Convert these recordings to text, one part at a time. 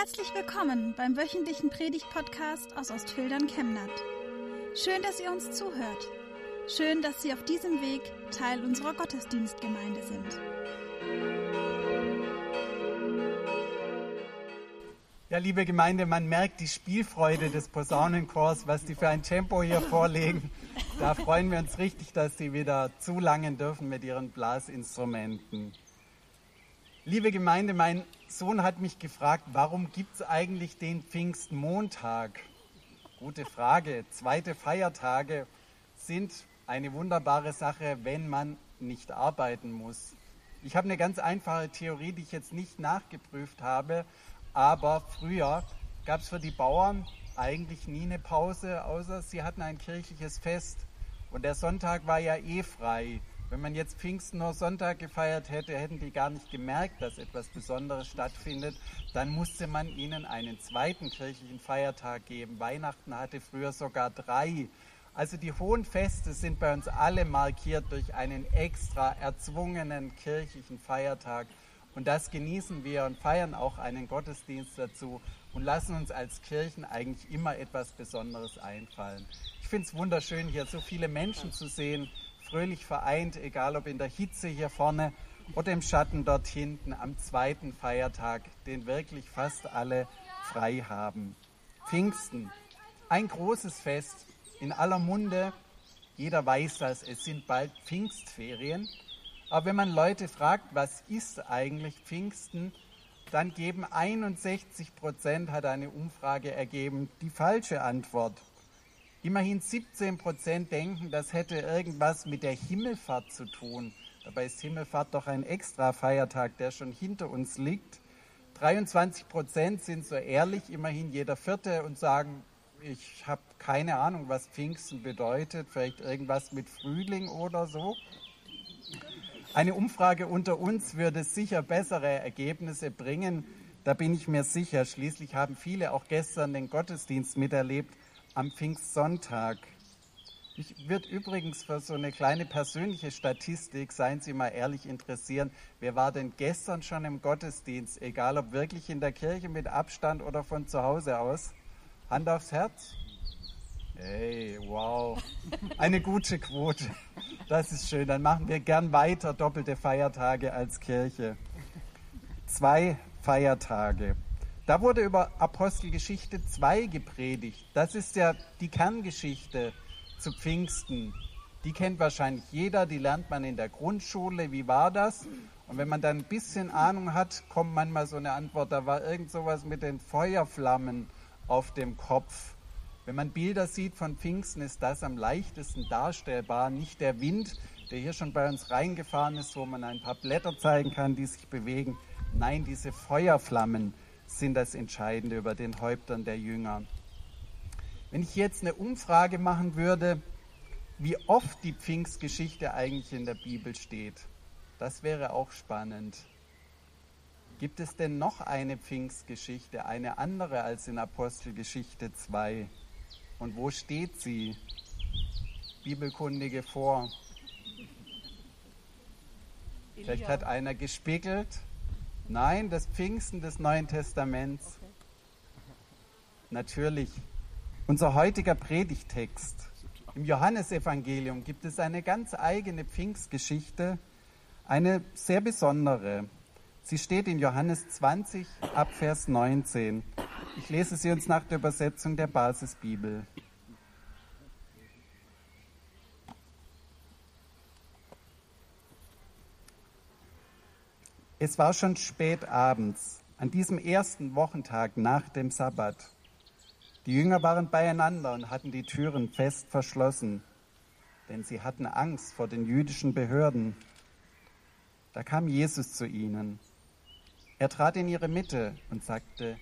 Herzlich willkommen beim wöchentlichen Predigt-Podcast aus Ostfildern Chemnat. Schön, dass ihr uns zuhört. Schön, dass Sie auf diesem Weg Teil unserer Gottesdienstgemeinde sind. Ja, liebe Gemeinde, man merkt die Spielfreude des Posaunenchors, was die für ein Tempo hier vorlegen. Da freuen wir uns richtig, dass sie wieder zulangen dürfen mit ihren Blasinstrumenten. Liebe Gemeinde, mein Sohn hat mich gefragt, warum gibt es eigentlich den Pfingstmontag? Gute Frage. Zweite Feiertage sind eine wunderbare Sache, wenn man nicht arbeiten muss. Ich habe eine ganz einfache Theorie, die ich jetzt nicht nachgeprüft habe, aber früher gab es für die Bauern eigentlich nie eine Pause, außer sie hatten ein kirchliches Fest. Und der Sonntag war ja eh frei. Wenn man jetzt Pfingsten nur Sonntag gefeiert hätte, hätten die gar nicht gemerkt, dass etwas Besonderes stattfindet. Dann musste man ihnen einen zweiten kirchlichen Feiertag geben. Weihnachten hatte früher sogar drei. Also die hohen Feste sind bei uns alle markiert durch einen extra erzwungenen kirchlichen Feiertag. Und das genießen wir und feiern auch einen Gottesdienst dazu und lassen uns als Kirchen eigentlich immer etwas Besonderes einfallen. Ich finde es wunderschön, hier so viele Menschen zu sehen, fröhlich vereint, egal ob in der Hitze hier vorne oder im Schatten dort hinten am zweiten Feiertag, den wirklich fast alle frei haben. Pfingsten, ein großes Fest in aller Munde. Jeder weiß das, es sind bald Pfingstferien. Aber wenn man Leute fragt, was ist eigentlich Pfingsten, dann geben 61 Prozent, hat eine Umfrage ergeben, die falsche Antwort. Immerhin 17 Prozent denken, das hätte irgendwas mit der Himmelfahrt zu tun. Dabei ist Himmelfahrt doch ein extra Feiertag, der schon hinter uns liegt. 23 Prozent sind so ehrlich, immerhin jeder Vierte, und sagen, ich habe keine Ahnung, was Pfingsten bedeutet, vielleicht irgendwas mit Frühling oder so. Eine Umfrage unter uns würde sicher bessere Ergebnisse bringen. Da bin ich mir sicher. Schließlich haben viele auch gestern den Gottesdienst miterlebt am Pfingstsonntag. Ich würde übrigens für so eine kleine persönliche Statistik, seien Sie mal ehrlich interessieren, wer war denn gestern schon im Gottesdienst, egal ob wirklich in der Kirche mit Abstand oder von zu Hause aus? Hand aufs Herz. Hey, wow. Eine gute Quote. Das ist schön. Dann machen wir gern weiter doppelte Feiertage als Kirche. Zwei Feiertage. Da wurde über Apostelgeschichte 2 gepredigt. Das ist ja die Kerngeschichte zu Pfingsten. Die kennt wahrscheinlich jeder, die lernt man in der Grundschule. Wie war das? Und wenn man dann ein bisschen Ahnung hat, kommt manchmal so eine Antwort, da war irgend sowas mit den Feuerflammen auf dem Kopf. Wenn man Bilder sieht von Pfingsten, ist das am leichtesten darstellbar. Nicht der Wind, der hier schon bei uns reingefahren ist, wo man ein paar Blätter zeigen kann, die sich bewegen. Nein, diese Feuerflammen sind das Entscheidende über den Häuptern der Jünger. Wenn ich jetzt eine Umfrage machen würde, wie oft die Pfingstgeschichte eigentlich in der Bibel steht, das wäre auch spannend. Gibt es denn noch eine Pfingstgeschichte, eine andere als in Apostelgeschichte 2? Und wo steht sie? Bibelkundige vor. Vielleicht hat einer gespiegelt. Nein, das Pfingsten des Neuen Testaments. Natürlich. Unser heutiger Predigtext. Im Johannesevangelium gibt es eine ganz eigene Pfingstgeschichte, eine sehr besondere. Sie steht in Johannes 20 ab Vers 19. Ich lese sie uns nach der Übersetzung der Basisbibel. Es war schon spät abends, an diesem ersten Wochentag nach dem Sabbat. Die Jünger waren beieinander und hatten die Türen fest verschlossen, denn sie hatten Angst vor den jüdischen Behörden. Da kam Jesus zu ihnen. Er trat in ihre Mitte und sagte,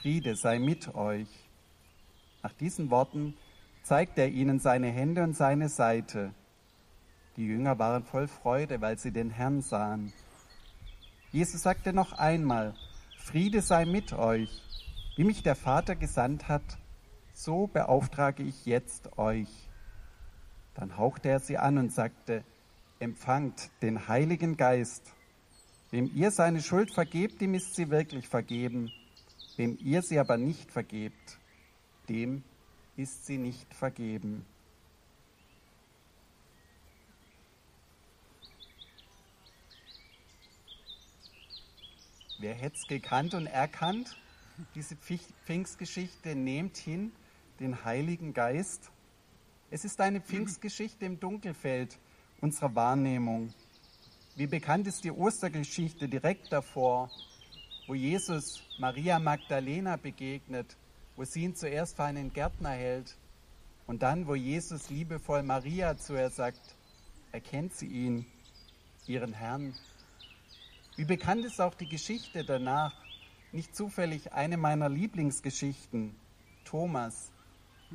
Friede sei mit euch. Nach diesen Worten zeigte er ihnen seine Hände und seine Seite. Die Jünger waren voll Freude, weil sie den Herrn sahen. Jesus sagte noch einmal, Friede sei mit euch. Wie mich der Vater gesandt hat, so beauftrage ich jetzt euch. Dann hauchte er sie an und sagte, empfangt den Heiligen Geist. Wem ihr seine Schuld vergebt, dem ist sie wirklich vergeben. Wem ihr sie aber nicht vergebt, dem ist sie nicht vergeben. Wer hätte es gekannt und erkannt? Diese Pfingstgeschichte nehmt hin den Heiligen Geist. Es ist eine Pfingstgeschichte im Dunkelfeld unserer Wahrnehmung. Wie bekannt ist die Ostergeschichte direkt davor, wo Jesus Maria Magdalena begegnet, wo sie ihn zuerst für einen Gärtner hält und dann, wo Jesus liebevoll Maria zu ihr sagt, erkennt sie ihn, ihren Herrn. Wie bekannt ist auch die Geschichte danach, nicht zufällig eine meiner Lieblingsgeschichten, Thomas.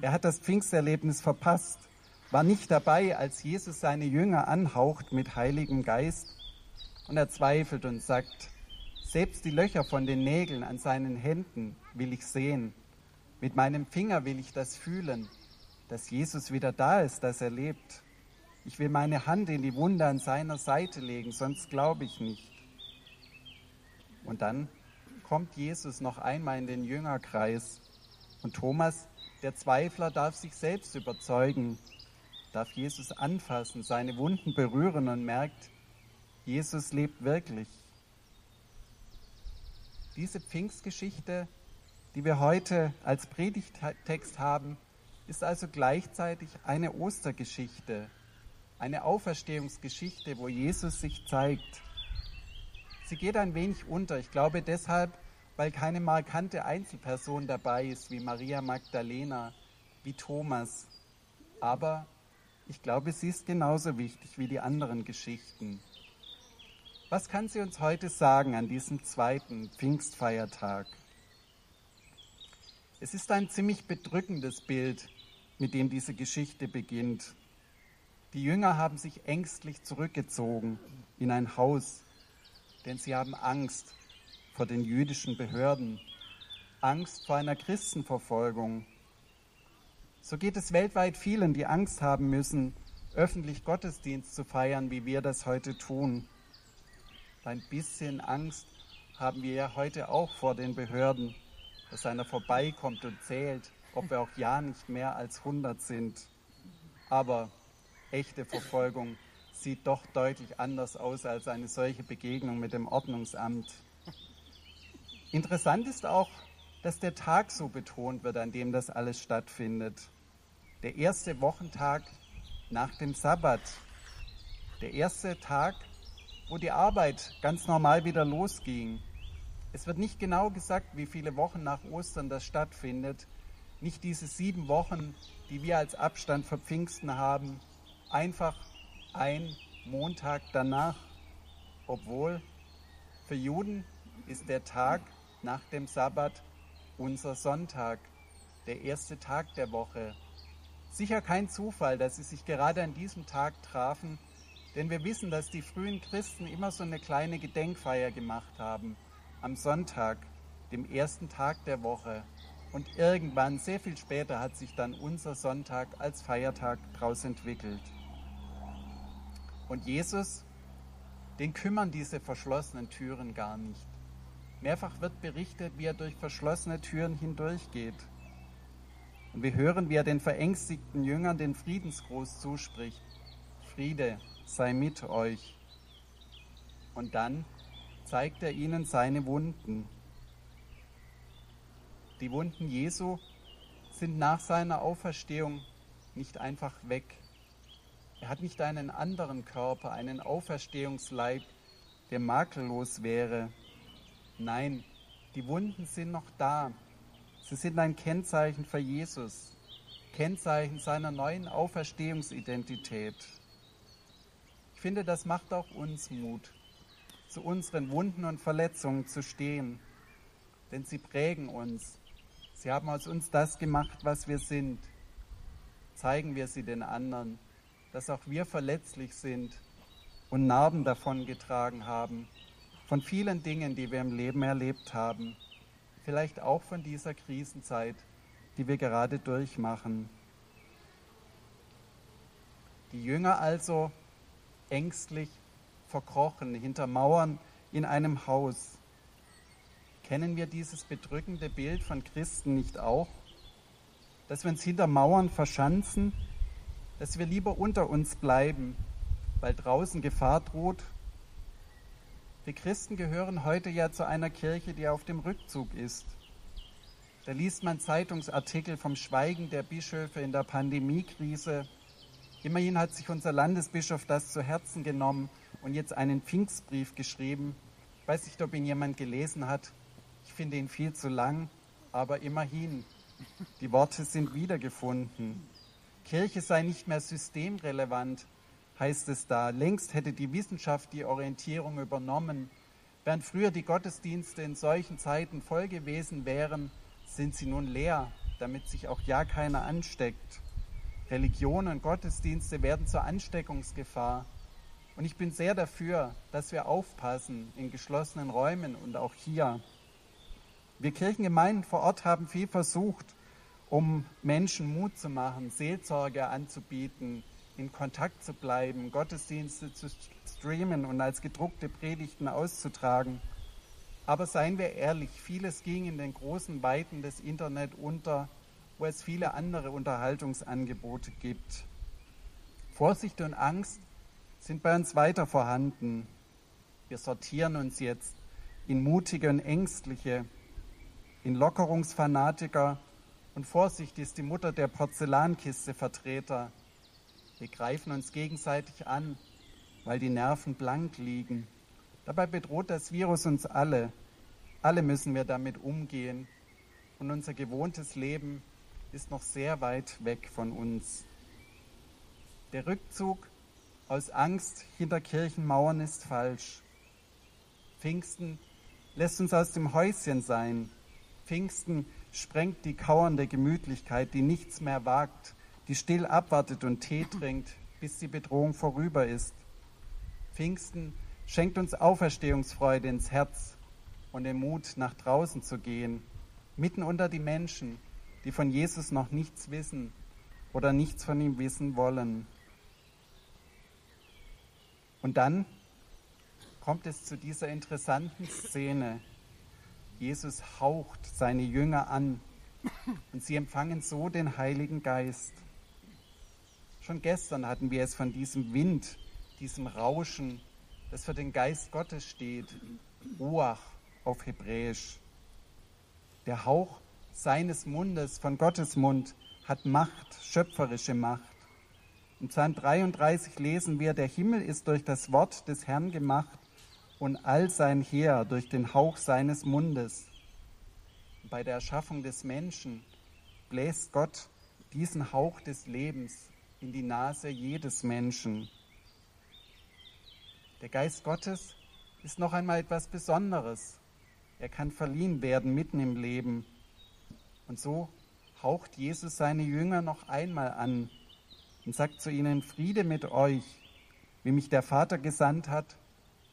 Er hat das Pfingsterlebnis verpasst, war nicht dabei, als Jesus seine Jünger anhaucht mit Heiligem Geist und er zweifelt und sagt, selbst die Löcher von den Nägeln an seinen Händen will ich sehen, mit meinem Finger will ich das fühlen, dass Jesus wieder da ist, dass er lebt. Ich will meine Hand in die Wunde an seiner Seite legen, sonst glaube ich nicht. Und dann kommt Jesus noch einmal in den Jüngerkreis und Thomas, der Zweifler, darf sich selbst überzeugen, darf Jesus anfassen, seine Wunden berühren und merkt, Jesus lebt wirklich. Diese Pfingstgeschichte, die wir heute als Predigtext haben, ist also gleichzeitig eine Ostergeschichte, eine Auferstehungsgeschichte, wo Jesus sich zeigt. Sie geht ein wenig unter. Ich glaube deshalb, weil keine markante Einzelperson dabei ist, wie Maria Magdalena, wie Thomas. Aber ich glaube, sie ist genauso wichtig wie die anderen Geschichten. Was kann sie uns heute sagen an diesem zweiten Pfingstfeiertag? Es ist ein ziemlich bedrückendes Bild, mit dem diese Geschichte beginnt. Die Jünger haben sich ängstlich zurückgezogen in ein Haus, denn sie haben Angst vor den jüdischen Behörden, Angst vor einer Christenverfolgung. So geht es weltweit vielen, die Angst haben müssen, öffentlich Gottesdienst zu feiern, wie wir das heute tun. Ein bisschen Angst haben wir ja heute auch vor den Behörden, dass einer vorbeikommt und zählt, ob wir auch ja nicht mehr als 100 sind. Aber echte Verfolgung sieht doch deutlich anders aus als eine solche Begegnung mit dem Ordnungsamt. Interessant ist auch, dass der Tag so betont wird, an dem das alles stattfindet. Der erste Wochentag nach dem Sabbat. Der erste Tag wo die Arbeit ganz normal wieder losging. Es wird nicht genau gesagt, wie viele Wochen nach Ostern das stattfindet. Nicht diese sieben Wochen, die wir als Abstand für Pfingsten haben. Einfach ein Montag danach. Obwohl für Juden ist der Tag nach dem Sabbat unser Sonntag, der erste Tag der Woche. Sicher kein Zufall, dass sie sich gerade an diesem Tag trafen, denn wir wissen, dass die frühen Christen immer so eine kleine Gedenkfeier gemacht haben am Sonntag, dem ersten Tag der Woche. Und irgendwann, sehr viel später, hat sich dann unser Sonntag als Feiertag daraus entwickelt. Und Jesus, den kümmern diese verschlossenen Türen gar nicht. Mehrfach wird berichtet, wie er durch verschlossene Türen hindurchgeht. Und wir hören, wie er den verängstigten Jüngern den Friedensgruß zuspricht. Friede sei mit euch. Und dann zeigt er ihnen seine Wunden. Die Wunden Jesu sind nach seiner Auferstehung nicht einfach weg. Er hat nicht einen anderen Körper, einen Auferstehungsleib, der makellos wäre. Nein, die Wunden sind noch da. Sie sind ein Kennzeichen für Jesus, Kennzeichen seiner neuen Auferstehungsidentität. Ich finde, das macht auch uns Mut, zu unseren Wunden und Verletzungen zu stehen, denn sie prägen uns. Sie haben aus uns das gemacht, was wir sind. Zeigen wir sie den anderen, dass auch wir verletzlich sind und Narben davon getragen haben, von vielen Dingen, die wir im Leben erlebt haben, vielleicht auch von dieser Krisenzeit, die wir gerade durchmachen. Die Jünger also ängstlich verkrochen hinter Mauern in einem Haus. Kennen wir dieses bedrückende Bild von Christen nicht auch? Dass wir uns hinter Mauern verschanzen, dass wir lieber unter uns bleiben, weil draußen Gefahr droht? Wir Christen gehören heute ja zu einer Kirche, die auf dem Rückzug ist. Da liest man Zeitungsartikel vom Schweigen der Bischöfe in der Pandemiekrise. Immerhin hat sich unser Landesbischof das zu Herzen genommen und jetzt einen Pfingstbrief geschrieben. Ich weiß nicht, ob ihn jemand gelesen hat. Ich finde ihn viel zu lang, aber immerhin. Die Worte sind wiedergefunden. Kirche sei nicht mehr systemrelevant, heißt es da. Längst hätte die Wissenschaft die Orientierung übernommen. Während früher die Gottesdienste in solchen Zeiten voll gewesen wären, sind sie nun leer, damit sich auch ja keiner ansteckt. Religion und Gottesdienste werden zur Ansteckungsgefahr. Und ich bin sehr dafür, dass wir aufpassen in geschlossenen Räumen und auch hier. Wir Kirchengemeinden vor Ort haben viel versucht, um Menschen Mut zu machen, Seelsorge anzubieten, in Kontakt zu bleiben, Gottesdienste zu streamen und als gedruckte Predigten auszutragen. Aber seien wir ehrlich, vieles ging in den großen Weiten des Internet unter, wo es viele andere Unterhaltungsangebote gibt. Vorsicht und Angst sind bei uns weiter vorhanden. Wir sortieren uns jetzt in mutige und ängstliche, in Lockerungsfanatiker und Vorsicht ist die Mutter der Porzellankiste Vertreter. Wir greifen uns gegenseitig an, weil die Nerven blank liegen. Dabei bedroht das Virus uns alle. Alle müssen wir damit umgehen. Und unser gewohntes Leben ist noch sehr weit weg von uns. Der Rückzug aus Angst hinter Kirchenmauern ist falsch. Pfingsten lässt uns aus dem Häuschen sein. Pfingsten sprengt die kauernde Gemütlichkeit, die nichts mehr wagt, die still abwartet und Tee trinkt, bis die Bedrohung vorüber ist. Pfingsten schenkt uns Auferstehungsfreude ins Herz und den Mut, nach draußen zu gehen, mitten unter die Menschen, die von Jesus noch nichts wissen oder nichts von ihm wissen wollen. Und dann kommt es zu dieser interessanten Szene. Jesus haucht seine Jünger an und sie empfangen so den Heiligen Geist. Schon gestern hatten wir es von diesem Wind, diesem Rauschen, das für den Geist Gottes steht, Ruach auf Hebräisch. Der Hauch seines Mundes, von Gottes Mund, hat Macht, schöpferische Macht. Im Psalm 33 lesen wir, der Himmel ist durch das Wort des Herrn gemacht und all sein Heer durch den Hauch seines Mundes. Bei der Erschaffung des Menschen bläst Gott diesen Hauch des Lebens in die Nase jedes Menschen. Der Geist Gottes ist noch einmal etwas Besonderes. Er kann verliehen werden mitten im Leben. Und so haucht Jesus seine Jünger noch einmal an und sagt zu ihnen, Friede mit euch, wie mich der Vater gesandt hat,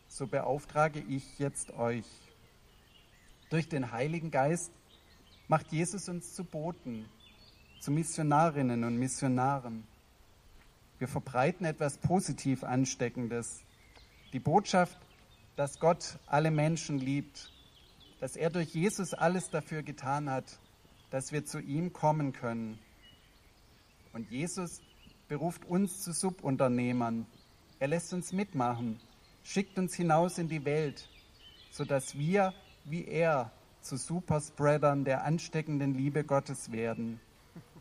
so beauftrage ich jetzt euch. Durch den Heiligen Geist macht Jesus uns zu Boten, zu Missionarinnen und Missionaren. Wir verbreiten etwas positiv Ansteckendes. Die Botschaft, dass Gott alle Menschen liebt, dass er durch Jesus alles dafür getan hat, dass wir zu ihm kommen können. Und Jesus beruft uns zu Subunternehmern. Er lässt uns mitmachen, schickt uns hinaus in die Welt, sodass wir wie er zu Superspreadern der ansteckenden Liebe Gottes werden.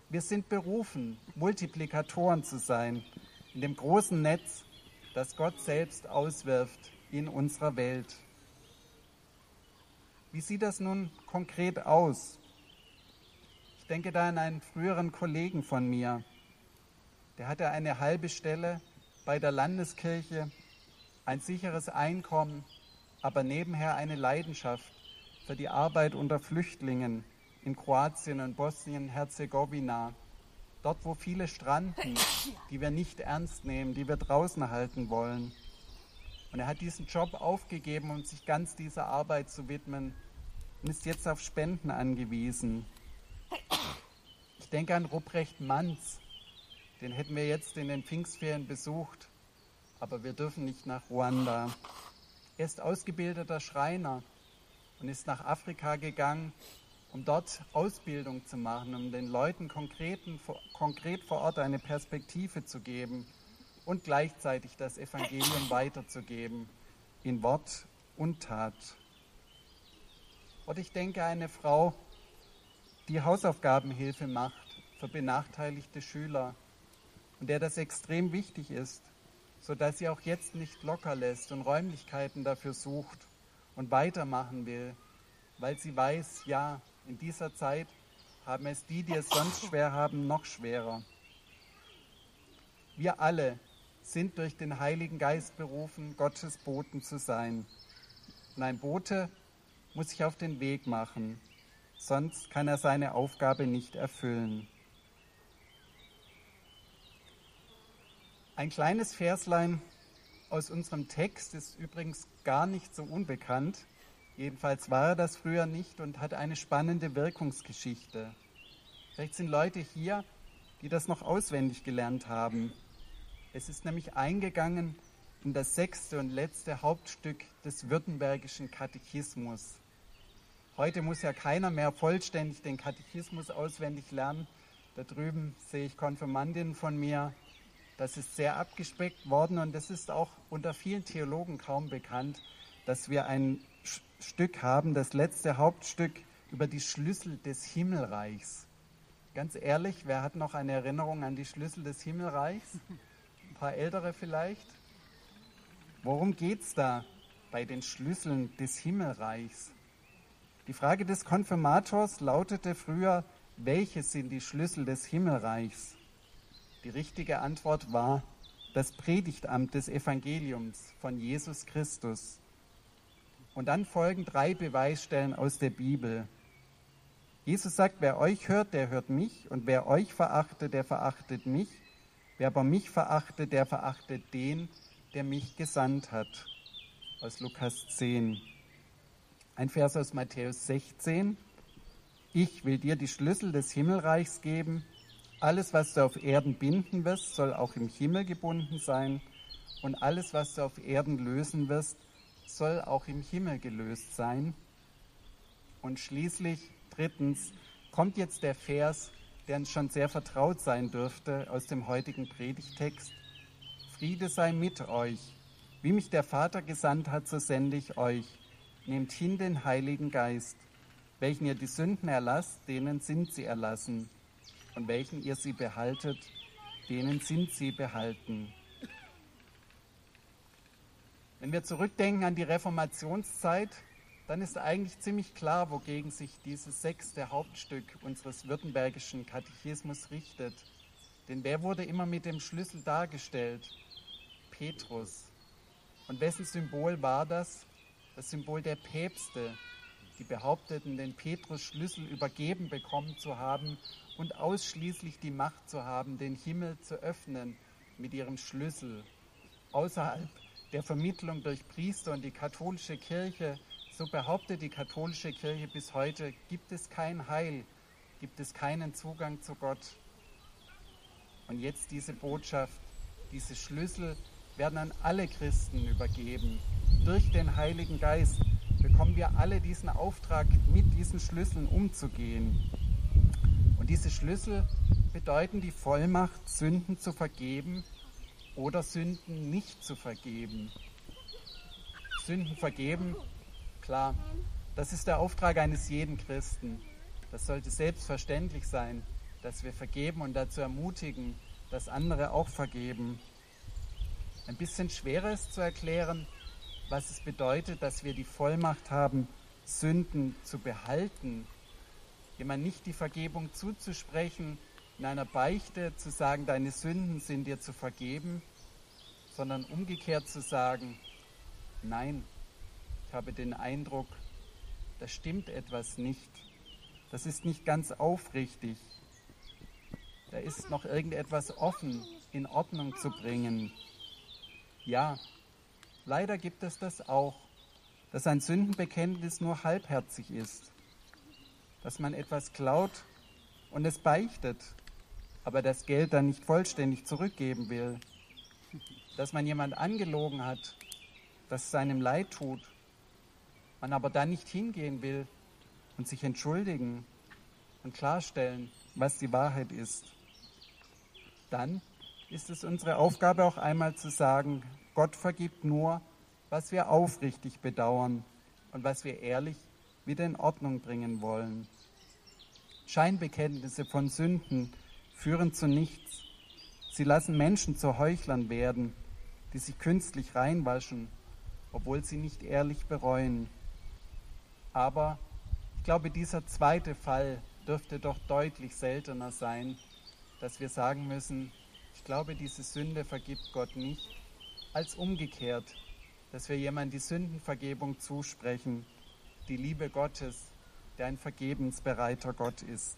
Wir sind berufen, Multiplikatoren zu sein in dem großen Netz, das Gott selbst auswirft in unserer Welt. Wie sieht das nun konkret aus? Ich denke da an einen früheren Kollegen von mir. Der hatte eine halbe Stelle bei der Landeskirche, ein sicheres Einkommen, aber nebenher eine Leidenschaft für die Arbeit unter Flüchtlingen in Kroatien und Bosnien-Herzegowina, dort wo viele stranden, die wir nicht ernst nehmen, die wir draußen halten wollen. Und er hat diesen Job aufgegeben, um sich ganz dieser Arbeit zu widmen und ist jetzt auf Spenden angewiesen. Ich denke an Ruprecht Manz, den hätten wir jetzt in den Pfingstferien besucht, aber wir dürfen nicht nach Ruanda. Er ist ausgebildeter Schreiner und ist nach Afrika gegangen, um dort Ausbildung zu machen, um den Leuten konkreten, konkret vor Ort eine Perspektive zu geben und gleichzeitig das Evangelium weiterzugeben in Wort und Tat. Und ich denke, eine Frau, die Hausaufgabenhilfe macht für benachteiligte Schüler und der das extrem wichtig ist, sodass sie auch jetzt nicht locker lässt und Räumlichkeiten dafür sucht und weitermachen will, weil sie weiß, ja, in dieser Zeit haben es die, die es sonst schwer haben, noch schwerer. Wir alle sind durch den Heiligen Geist berufen, Gottes Boten zu sein. Und ein Bote muss sich auf den Weg machen, sonst kann er seine Aufgabe nicht erfüllen. Ein kleines Verslein aus unserem Text ist übrigens gar nicht so unbekannt. Jedenfalls war er das früher nicht und hat eine spannende Wirkungsgeschichte. Vielleicht sind Leute hier, die das noch auswendig gelernt haben. Es ist nämlich eingegangen in das sechste und letzte Hauptstück des württembergischen Katechismus. Heute muss ja keiner mehr vollständig den Katechismus auswendig lernen. Da drüben sehe ich Konfirmandinnen von mir. Das ist sehr abgespeckt worden und es ist auch unter vielen Theologen kaum bekannt, dass wir ein Stück haben, das letzte Hauptstück über die Schlüssel des Himmelreichs. Ganz ehrlich, wer hat noch eine Erinnerung an die Schlüssel des Himmelreichs? Ein paar ältere vielleicht? Worum geht es da bei den Schlüsseln des Himmelreichs? Die Frage des Konfirmators lautete früher, welche sind die Schlüssel des Himmelreichs? Die richtige Antwort war das Predigtamt des Evangeliums von Jesus Christus. Und dann folgen drei Beweisstellen aus der Bibel. Jesus sagt, wer euch hört, der hört mich, und wer euch verachtet, der verachtet mich. Wer aber mich verachtet, der verachtet den, der mich gesandt hat. Aus Lukas 10. Ein Vers aus Matthäus 16. Ich will dir die Schlüssel des Himmelreichs geben. Alles, was du auf Erden binden wirst, soll auch im Himmel gebunden sein. Und alles, was du auf Erden lösen wirst, soll auch im Himmel gelöst sein. Und schließlich, drittens, kommt jetzt der Vers, der uns schon sehr vertraut sein dürfte aus dem heutigen Predigtext. Friede sei mit euch. Wie mich der Vater gesandt hat, so sende ich euch. Nehmt hin den Heiligen Geist. Welchen ihr die Sünden erlasst, denen sind sie erlassen. Und welchen ihr sie behaltet, denen sind sie behalten. Wenn wir zurückdenken an die Reformationszeit, dann ist eigentlich ziemlich klar, wogegen sich dieses sechste Hauptstück unseres württembergischen Katechismus richtet. Denn wer wurde immer mit dem Schlüssel dargestellt? Petrus. Und wessen Symbol war das? Das Symbol der Päpste, die behaupteten, den Petrus Schlüssel übergeben bekommen zu haben und ausschließlich die Macht zu haben, den Himmel zu öffnen mit ihrem Schlüssel. Außerhalb der Vermittlung durch Priester und die katholische Kirche, so behauptet die katholische Kirche bis heute, gibt es kein Heil, gibt es keinen Zugang zu Gott. Und jetzt diese Botschaft, diese Schlüssel werden an alle Christen übergeben. Durch den Heiligen Geist bekommen wir alle diesen Auftrag, mit diesen Schlüsseln umzugehen. Und diese Schlüssel bedeuten die Vollmacht, Sünden zu vergeben oder Sünden nicht zu vergeben. Sünden vergeben, klar, das ist der Auftrag eines jeden Christen. Das sollte selbstverständlich sein, dass wir vergeben und dazu ermutigen, dass andere auch vergeben. Ein bisschen schwerer ist zu erklären, was es bedeutet, dass wir die Vollmacht haben, Sünden zu behalten. Jemand nicht die Vergebung zuzusprechen, in einer Beichte zu sagen, deine Sünden sind dir zu vergeben, sondern umgekehrt zu sagen, nein, ich habe den Eindruck, da stimmt etwas nicht. Das ist nicht ganz aufrichtig. Da ist noch irgendetwas offen in Ordnung zu bringen. Ja, leider gibt es das auch, dass ein Sündenbekenntnis nur halbherzig ist, dass man etwas klaut und es beichtet, aber das Geld dann nicht vollständig zurückgeben will, dass man jemand angelogen hat, dass es seinem leid tut, man aber dann nicht hingehen will und sich entschuldigen und klarstellen, was die Wahrheit ist, dann ist es unsere Aufgabe auch einmal zu sagen, Gott vergibt nur, was wir aufrichtig bedauern und was wir ehrlich wieder in Ordnung bringen wollen. Scheinbekenntnisse von Sünden führen zu nichts. Sie lassen Menschen zu Heuchlern werden, die sich künstlich reinwaschen, obwohl sie nicht ehrlich bereuen. Aber ich glaube, dieser zweite Fall dürfte doch deutlich seltener sein, dass wir sagen müssen, ich glaube, diese Sünde vergibt Gott nicht, als umgekehrt, dass wir jemandem die Sündenvergebung zusprechen, die Liebe Gottes, der ein vergebensbereiter Gott ist.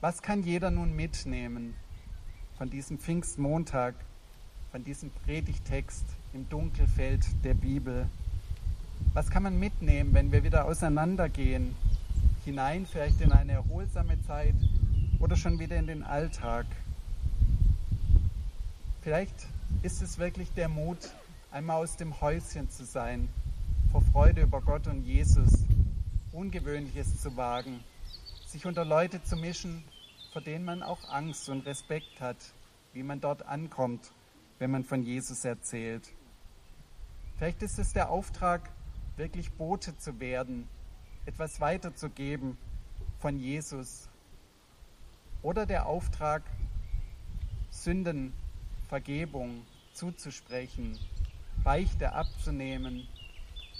Was kann jeder nun mitnehmen von diesem Pfingstmontag, von diesem Predigtext im Dunkelfeld der Bibel? Was kann man mitnehmen, wenn wir wieder auseinandergehen, hinein vielleicht in eine erholsame Zeit oder schon wieder in den Alltag? Vielleicht ist es wirklich der Mut, einmal aus dem Häuschen zu sein, vor Freude über Gott und Jesus, Ungewöhnliches zu wagen, sich unter Leute zu mischen, vor denen man auch Angst und Respekt hat, wie man dort ankommt, wenn man von Jesus erzählt. Vielleicht ist es der Auftrag, wirklich Bote zu werden, etwas weiterzugeben von Jesus. Oder der Auftrag, Sündenvergebung zuzusprechen, Beichte abzunehmen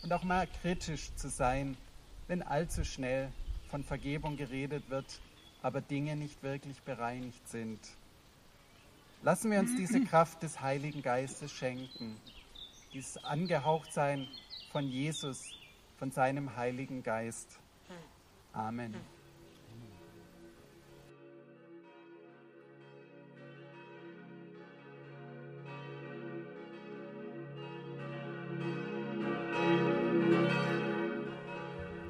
und auch mal kritisch zu sein, wenn allzu schnell von Vergebung geredet wird, aber Dinge nicht wirklich bereinigt sind. Lassen wir uns diese Kraft des Heiligen Geistes schenken, dieses Angehauchtsein von Jesus, von seinem Heiligen Geist. Amen.